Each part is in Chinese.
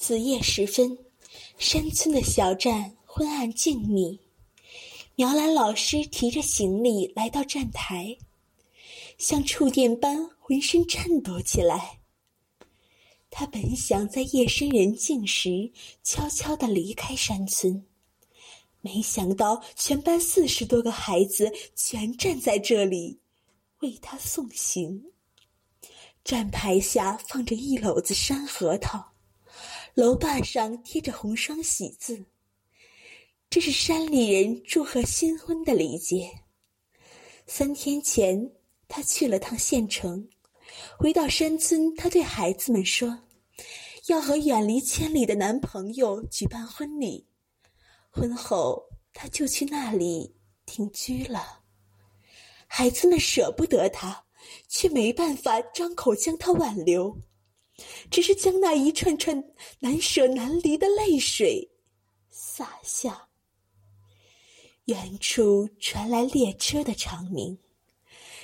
子夜时分，山村的小站昏暗静谧。苗兰老师提着行李来到站台，像触电般浑身颤抖起来。他本想在夜深人静时悄悄地离开山村，没想到全班四十多个孩子全站在这里，为他送行。站牌下放着一篓子山核桃。楼坝上贴着红双喜字，这是山里人祝贺新婚的礼节。三天前，他去了趟县城，回到山村，他对孩子们说：“要和远离千里的男朋友举办婚礼，婚后他就去那里定居了。”孩子们舍不得他，却没办法张口将他挽留。只是将那一串串难舍难离的泪水洒下。远处传来列车的长鸣，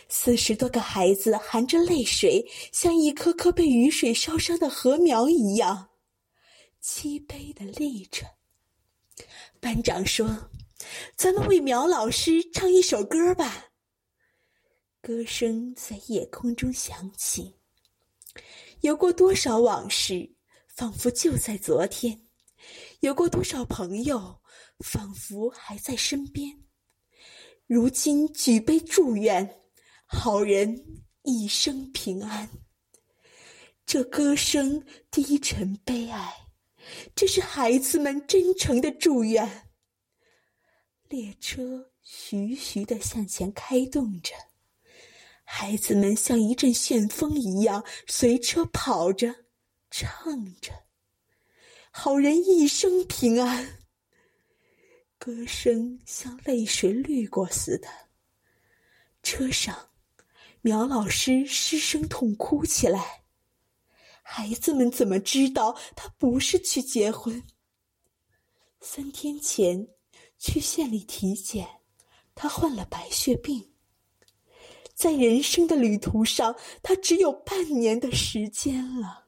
四十多个孩子含着泪水，像一棵棵被雨水烧伤的禾苗一样，凄悲的立着。班长说：“咱们为苗老师唱一首歌吧。”歌声在夜空中响起。有过多少往事，仿佛就在昨天；有过多少朋友，仿佛还在身边。如今举杯祝愿，好人一生平安。这歌声低沉悲哀，这是孩子们真诚的祝愿。列车徐徐地向前开动着。孩子们像一阵旋风一样随车跑着，唱着：“好人一生平安。”歌声像泪水掠过似的。车上，苗老师失声痛哭起来。孩子们怎么知道他不是去结婚？三天前去县里体检，他患了白血病。在人生的旅途上，他只有半年的时间了。